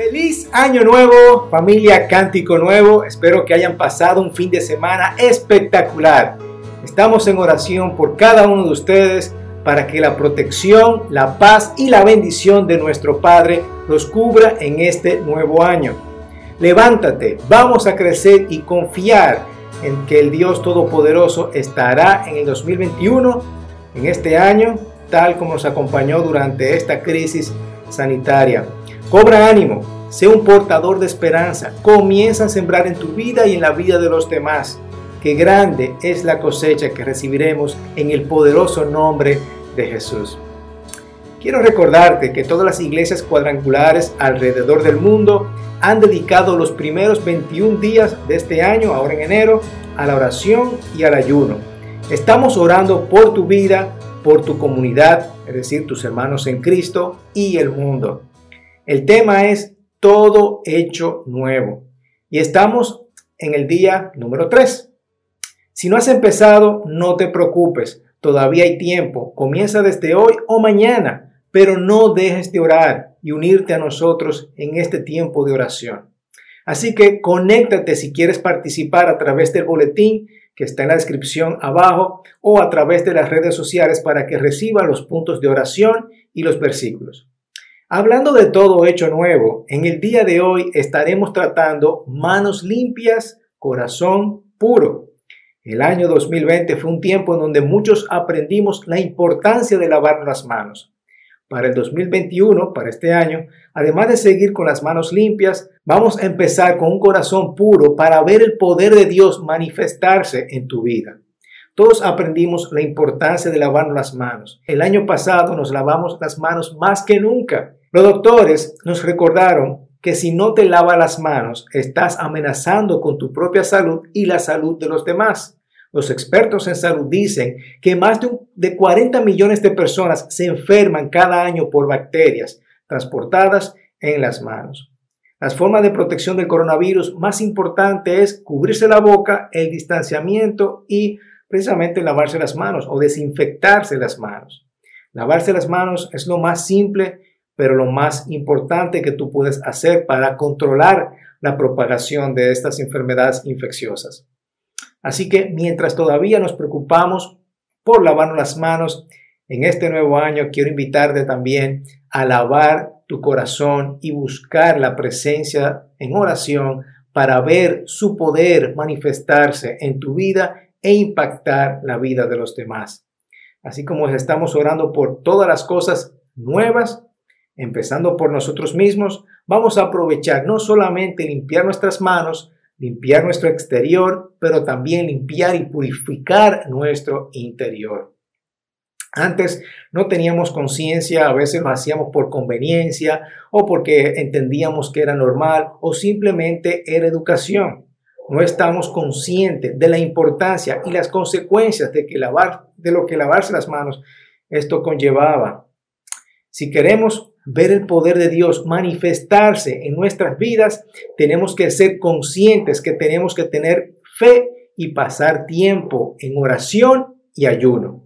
Feliz año nuevo, familia Cántico Nuevo. Espero que hayan pasado un fin de semana espectacular. Estamos en oración por cada uno de ustedes para que la protección, la paz y la bendición de nuestro Padre los cubra en este nuevo año. Levántate, vamos a crecer y confiar en que el Dios Todopoderoso estará en el 2021, en este año, tal como nos acompañó durante esta crisis sanitaria. Cobra ánimo, sé un portador de esperanza, comienza a sembrar en tu vida y en la vida de los demás. Qué grande es la cosecha que recibiremos en el poderoso nombre de Jesús. Quiero recordarte que todas las iglesias cuadrangulares alrededor del mundo han dedicado los primeros 21 días de este año, ahora en enero, a la oración y al ayuno. Estamos orando por tu vida, por tu comunidad, es decir, tus hermanos en Cristo y el mundo. El tema es todo hecho nuevo. Y estamos en el día número 3. Si no has empezado, no te preocupes. Todavía hay tiempo. Comienza desde hoy o mañana, pero no dejes de orar y unirte a nosotros en este tiempo de oración. Así que conéctate si quieres participar a través del boletín que está en la descripción abajo o a través de las redes sociales para que reciba los puntos de oración y los versículos. Hablando de todo hecho nuevo, en el día de hoy estaremos tratando manos limpias, corazón puro. El año 2020 fue un tiempo en donde muchos aprendimos la importancia de lavar las manos. Para el 2021, para este año, además de seguir con las manos limpias, vamos a empezar con un corazón puro para ver el poder de Dios manifestarse en tu vida. Todos aprendimos la importancia de lavarnos las manos. El año pasado nos lavamos las manos más que nunca. Los doctores nos recordaron que si no te lavas las manos, estás amenazando con tu propia salud y la salud de los demás. Los expertos en salud dicen que más de, 40 millones de personas se enferman cada año por bacterias transportadas en las manos. Las formas de protección del coronavirus más importante es cubrirse la boca, el distanciamiento y precisamente lavarse las manos o desinfectarse las manos. Lavarse las manos es lo más simple pero lo más importante que tú puedes hacer para controlar la propagación de estas enfermedades infecciosas. Así que mientras todavía nos preocupamos por lavarnos las manos, en este nuevo año quiero invitarte también a lavar tu corazón y buscar la presencia en oración para ver su poder manifestarse en tu vida e impactar la vida de los demás. Así como estamos orando por todas las cosas nuevas, empezando por nosotros mismos, vamos a aprovechar no solamente limpiar nuestras manos, limpiar nuestro exterior, pero también limpiar y purificar nuestro interior. Antes no teníamos conciencia, a veces lo hacíamos por conveniencia o porque entendíamos que era normal o simplemente era educación. No estamos conscientes de la importancia y las consecuencias de, que lavar, de lo que lavarse las manos esto conllevaba. Si queremos ver el poder de Dios manifestarse en nuestras vidas, tenemos que ser conscientes que tenemos que tener fe y pasar tiempo en oración y ayuno.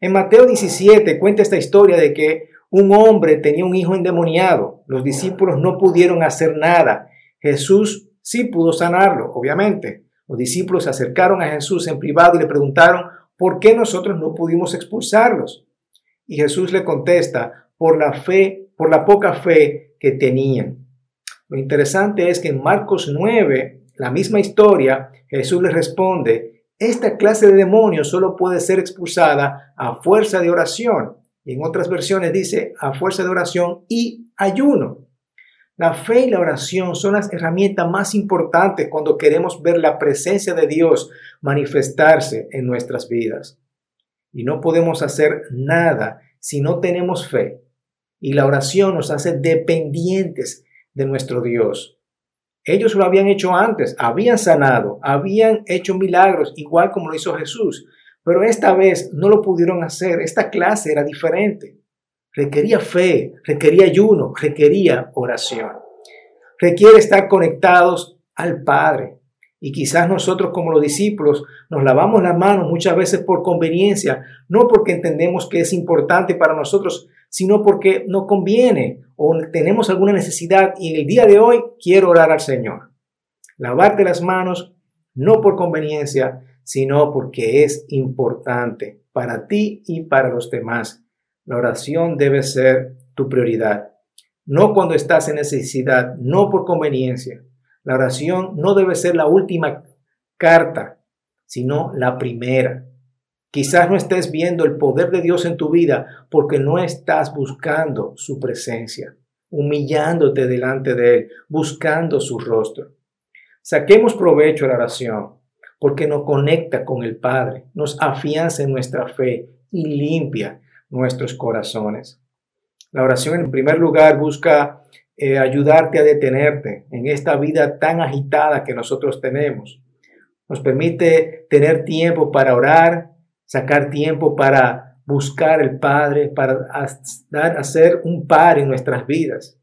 En Mateo 17 cuenta esta historia de que un hombre tenía un hijo endemoniado. Los discípulos no pudieron hacer nada. Jesús sí pudo sanarlo, obviamente. Los discípulos se acercaron a Jesús en privado y le preguntaron, ¿por qué nosotros no pudimos expulsarlos? Y Jesús le contesta, por la fe, por la poca fe que tenían. Lo interesante es que en Marcos 9, la misma historia, Jesús les responde, esta clase de demonios solo puede ser expulsada a fuerza de oración. Y en otras versiones dice a fuerza de oración y ayuno. La fe y la oración son las herramientas más importantes cuando queremos ver la presencia de Dios manifestarse en nuestras vidas. Y no podemos hacer nada si no tenemos fe y la oración nos hace dependientes de nuestro Dios. Ellos lo habían hecho antes, habían sanado, habían hecho milagros, igual como lo hizo Jesús, pero esta vez no lo pudieron hacer, esta clase era diferente. Requería fe, requería ayuno, requería oración. Requiere estar conectados al Padre. Y quizás nosotros como los discípulos nos lavamos las manos muchas veces por conveniencia, no porque entendemos que es importante para nosotros, sino porque no conviene o tenemos alguna necesidad y el día de hoy quiero orar al Señor. Lavarte las manos no por conveniencia, sino porque es importante para ti y para los demás. La oración debe ser tu prioridad. No cuando estás en necesidad, no por conveniencia. La oración no debe ser la última carta, sino la primera. Quizás no estés viendo el poder de Dios en tu vida porque no estás buscando su presencia, humillándote delante de Él, buscando su rostro. Saquemos provecho a la oración porque nos conecta con el Padre, nos afianza en nuestra fe y limpia nuestros corazones. La oración en primer lugar busca eh, ayudarte a detenerte en esta vida tan agitada que nosotros tenemos. Nos permite tener tiempo para orar, sacar tiempo para buscar el Padre, para hacer un par en nuestras vidas.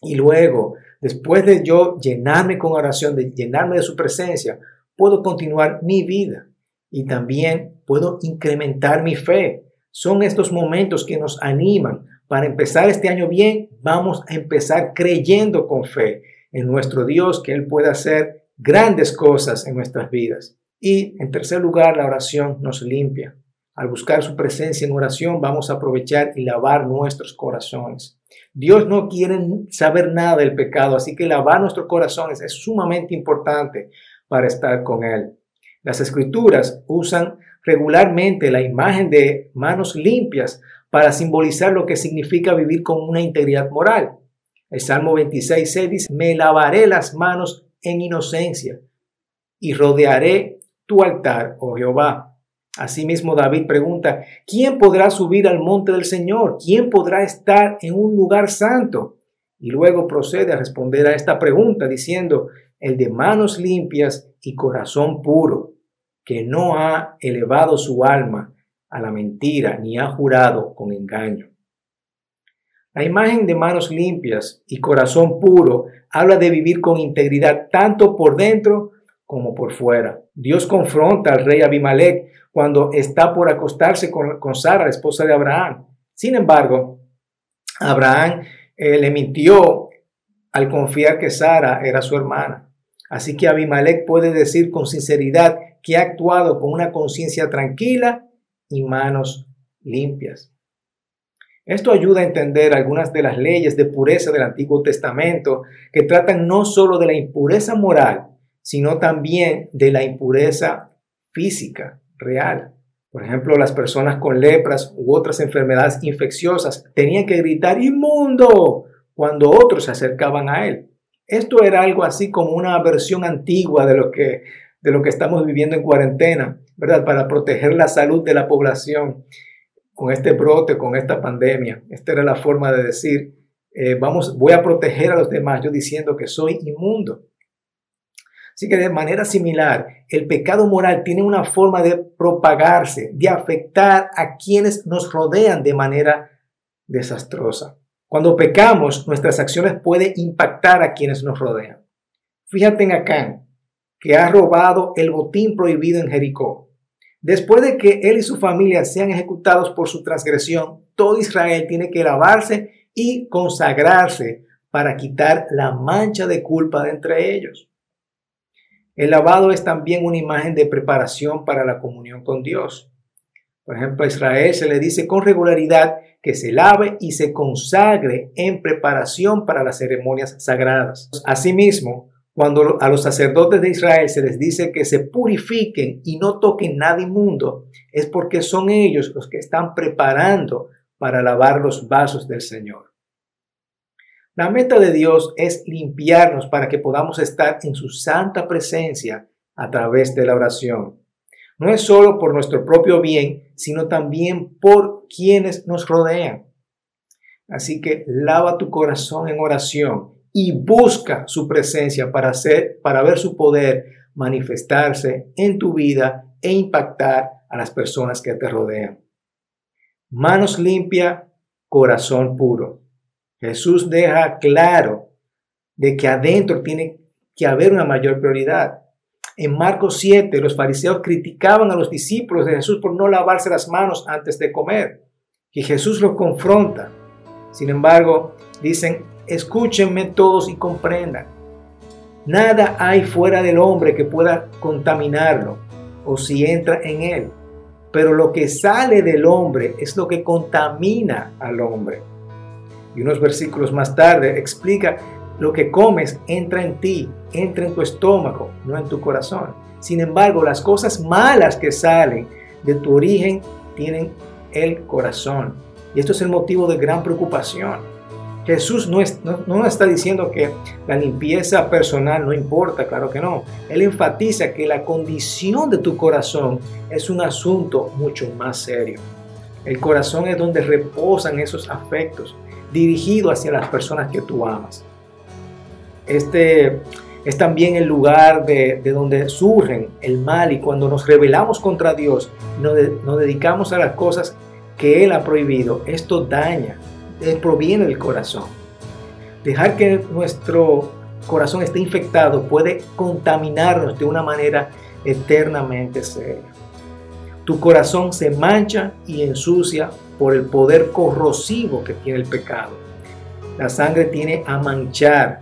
Y luego, después de yo llenarme con oración, de llenarme de su presencia, puedo continuar mi vida y también puedo incrementar mi fe. Son estos momentos que nos animan para empezar este año bien. Vamos a empezar creyendo con fe en nuestro Dios, que Él puede hacer grandes cosas en nuestras vidas. Y en tercer lugar, la oración nos limpia. Al buscar su presencia en oración, vamos a aprovechar y lavar nuestros corazones. Dios no quiere saber nada del pecado, así que lavar nuestros corazones es sumamente importante para estar con Él. Las escrituras usan regularmente la imagen de manos limpias para simbolizar lo que significa vivir con una integridad moral. El Salmo 26 dice, me lavaré las manos en inocencia y rodearé tu altar, oh Jehová. Asimismo David pregunta, ¿quién podrá subir al monte del Señor? ¿Quién podrá estar en un lugar santo? Y luego procede a responder a esta pregunta diciendo, el de manos limpias y corazón puro, que no ha elevado su alma a la mentira ni ha jurado con engaño. La imagen de manos limpias y corazón puro habla de vivir con integridad tanto por dentro como por fuera. Dios confronta al rey Abimelech cuando está por acostarse con, Sara, la esposa de Abraham. Sin embargo, Abraham eh, le mintió al confiar que Sara era su hermana. Así que Abimelech puede decir con sinceridad que ha actuado con una conciencia tranquila y manos limpias. Esto ayuda a entender algunas de las leyes de pureza del Antiguo Testamento que tratan no solo de la impureza moral, sino también de la impureza física real. Por ejemplo, las personas con lepras u otras enfermedades infecciosas tenían que gritar inmundo cuando otros se acercaban a él. Esto era algo así como una versión antigua de lo que, de lo que estamos viviendo en cuarentena, ¿verdad? Para proteger la salud de la población con este brote, con esta pandemia. Esta era la forma de decir, eh, vamos, voy a proteger a los demás, yo diciendo que soy inmundo. Así que de manera similar, el pecado moral tiene una forma de propagarse, de afectar a quienes nos rodean de manera desastrosa. Cuando pecamos, nuestras acciones pueden impactar a quienes nos rodean. Fíjate en Acán, que ha robado el botín prohibido en Jericó. Después de que él y su familia sean ejecutados por su transgresión, todo Israel tiene que lavarse y consagrarse para quitar la mancha de culpa de entre ellos. El lavado es también una imagen de preparación para la comunión con Dios. Por ejemplo, a Israel se le dice con regularidad que se lave y se consagre en preparación para las ceremonias sagradas. Asimismo, cuando a los sacerdotes de Israel se les dice que se purifiquen y no toquen nada inmundo, es porque son ellos los que están preparando para lavar los vasos del Señor. La meta de Dios es limpiarnos para que podamos estar en su santa presencia a través de la oración no es solo por nuestro propio bien, sino también por quienes nos rodean. Así que lava tu corazón en oración y busca su presencia para hacer, para ver su poder manifestarse en tu vida e impactar a las personas que te rodean. Manos limpias, corazón puro. Jesús deja claro de que adentro tiene que haber una mayor prioridad. En Marcos 7, los fariseos criticaban a los discípulos de Jesús por no lavarse las manos antes de comer. Y Jesús los confronta. Sin embargo, dicen, escúchenme todos y comprendan. Nada hay fuera del hombre que pueda contaminarlo o si entra en él. Pero lo que sale del hombre es lo que contamina al hombre. Y unos versículos más tarde explica, lo que comes entra en ti, entra en tu estómago, no en tu corazón. Sin embargo, las cosas malas que salen de tu origen tienen el corazón. Y esto es el motivo de gran preocupación. Jesús no, no, está diciendo que la limpieza personal no importa, claro que no. Él enfatiza que la condición de tu corazón es un asunto mucho más serio. El corazón es donde reposan esos afectos dirigidos hacia las personas que tú amas. Este es también el lugar de, donde surgen el mal y cuando nos rebelamos contra Dios, nos, nos dedicamos a las cosas que Él ha prohibido, esto daña eh, proviene del corazón. Dejar que nuestro corazón esté infectado puede contaminarnos de una manera eternamente seria. Tu corazón se mancha y ensucia por el poder corrosivo que tiene el pecado. La sangre tiene a manchar.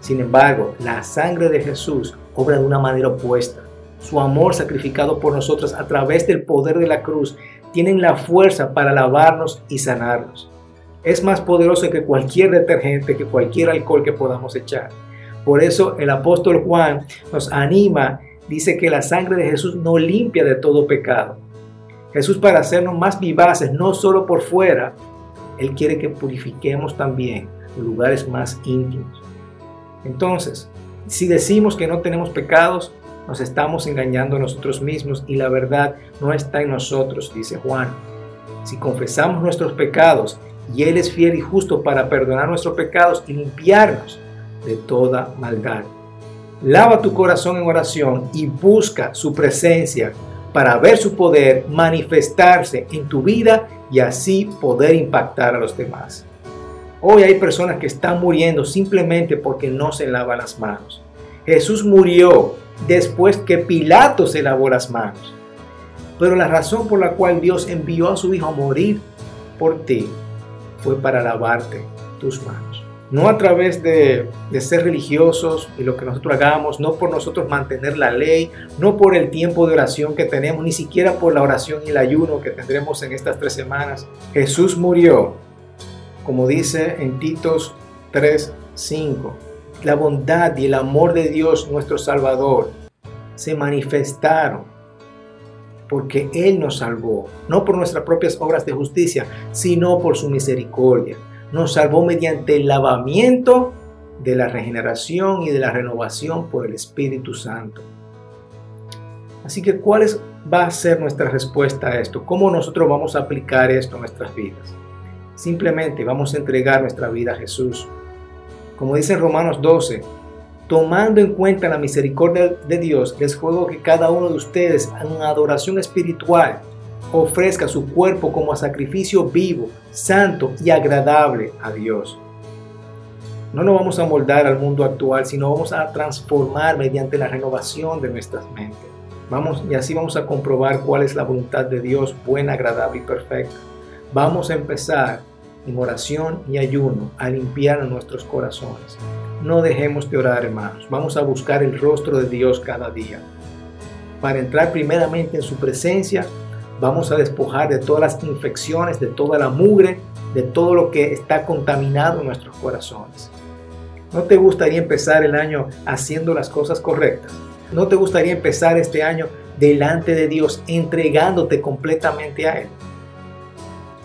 Sin embargo, la sangre de Jesús obra de una manera opuesta. Su amor sacrificado por nosotros a través del poder de la cruz tienen la fuerza para lavarnos y sanarnos es más poderoso que cualquier detergente, que cualquier alcohol que podamos echar. Por eso el apóstol Juan nos anima, dice que la sangre de Jesús nos limpia de todo pecado. Jesús para hacernos más vivaces, no solo por fuera, Él quiere que purifiquemos también lugares más íntimos. Entonces, si decimos que no tenemos pecados, nos estamos engañando a nosotros mismos y la verdad no está en nosotros, dice Juan. Si confesamos nuestros pecados, y Él es fiel y justo para perdonar nuestros pecados y limpiarnos de toda maldad. Lava tu corazón en oración y busca su presencia para ver su poder manifestarse en tu vida y así poder impactar a los demás. Hoy hay personas que están muriendo simplemente porque no se lavan las manos. Jesús murió después que Pilato se lavó las manos. Pero la razón por la cual Dios envió a su Hijo a morir por ti fue para lavarte tus manos. No a través de, ser religiosos y lo que nosotros hagamos, no por nosotros mantener la ley, no por el tiempo de oración que tenemos, ni siquiera por la oración y el ayuno que tendremos en estas tres semanas. Jesús murió, como dice en Titos 3:5. La bondad y el amor de Dios nuestro Salvador se manifestaron porque Él nos salvó, no por nuestras propias obras de justicia, sino por su misericordia. Nos salvó mediante el lavamiento de la regeneración y de la renovación por el Espíritu Santo. Así que, ¿cuál va a ser nuestra respuesta a esto? ¿Cómo nosotros vamos a aplicar esto a nuestras vidas? Simplemente vamos a entregar nuestra vida a Jesús. Como dice en Romanos 12, tomando en cuenta la misericordia de Dios, les juego que cada uno de ustedes en adoración espiritual ofrezca su cuerpo como sacrificio vivo, santo y agradable a Dios. No nos vamos a moldar al mundo actual, sino vamos a transformar mediante la renovación de nuestras mentes. Vamos, y así vamos a comprobar cuál es la voluntad de Dios, buena, agradable y perfecta. Vamos a empezar en oración y ayuno a limpiar nuestros corazones no dejemos de orar, hermanos. Vamos a buscar el rostro de Dios cada día. Para entrar primeramente en su presencia, vamos a despojar de todas las infecciones, de toda la mugre, de todo lo que está contaminado en nuestros corazones. ¿No te gustaría empezar el año haciendo las cosas correctas? ¿No te gustaría empezar este año delante de Dios, entregándote completamente a Él?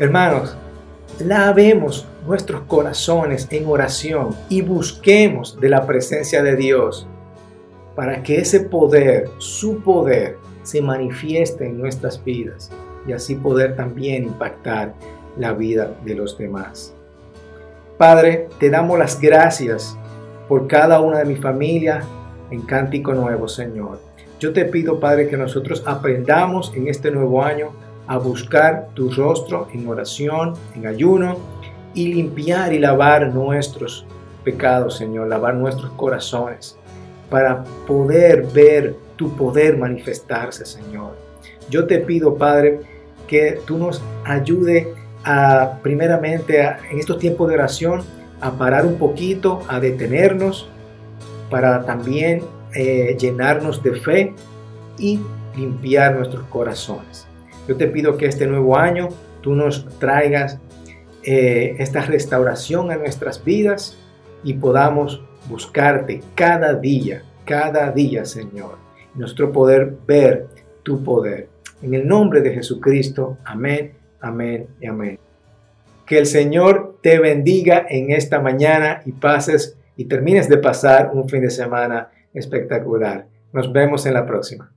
Hermanos, lavemos nuestros corazones en oración y busquemos de la presencia de Dios para que ese poder, su poder, se manifieste en nuestras vidas y así poder también impactar la vida de los demás. Padre, te damos las gracias por cada una de mi familia en Cántico Nuevo, Señor. Yo te pido, Padre, que nosotros aprendamos en este nuevo año a buscar tu rostro en oración, en ayuno y limpiar y lavar nuestros pecados, Señor, lavar nuestros corazones para poder ver tu poder manifestarse, Señor. Yo te pido, Padre, que tú nos ayude a, primeramente, en estos tiempos de oración, a parar un poquito, a detenernos, para también eh, llenarnos de fe y limpiar nuestros corazones. Yo te pido que este nuevo año tú nos traigas eh, esta restauración a nuestras vidas y podamos buscarte cada día, cada día, Señor. Nuestro poder ver tu poder. En el nombre de Jesucristo, amén, amén y amén. Que el Señor te bendiga en esta mañana y pases y termines de pasar un fin de semana espectacular. Nos vemos en la próxima.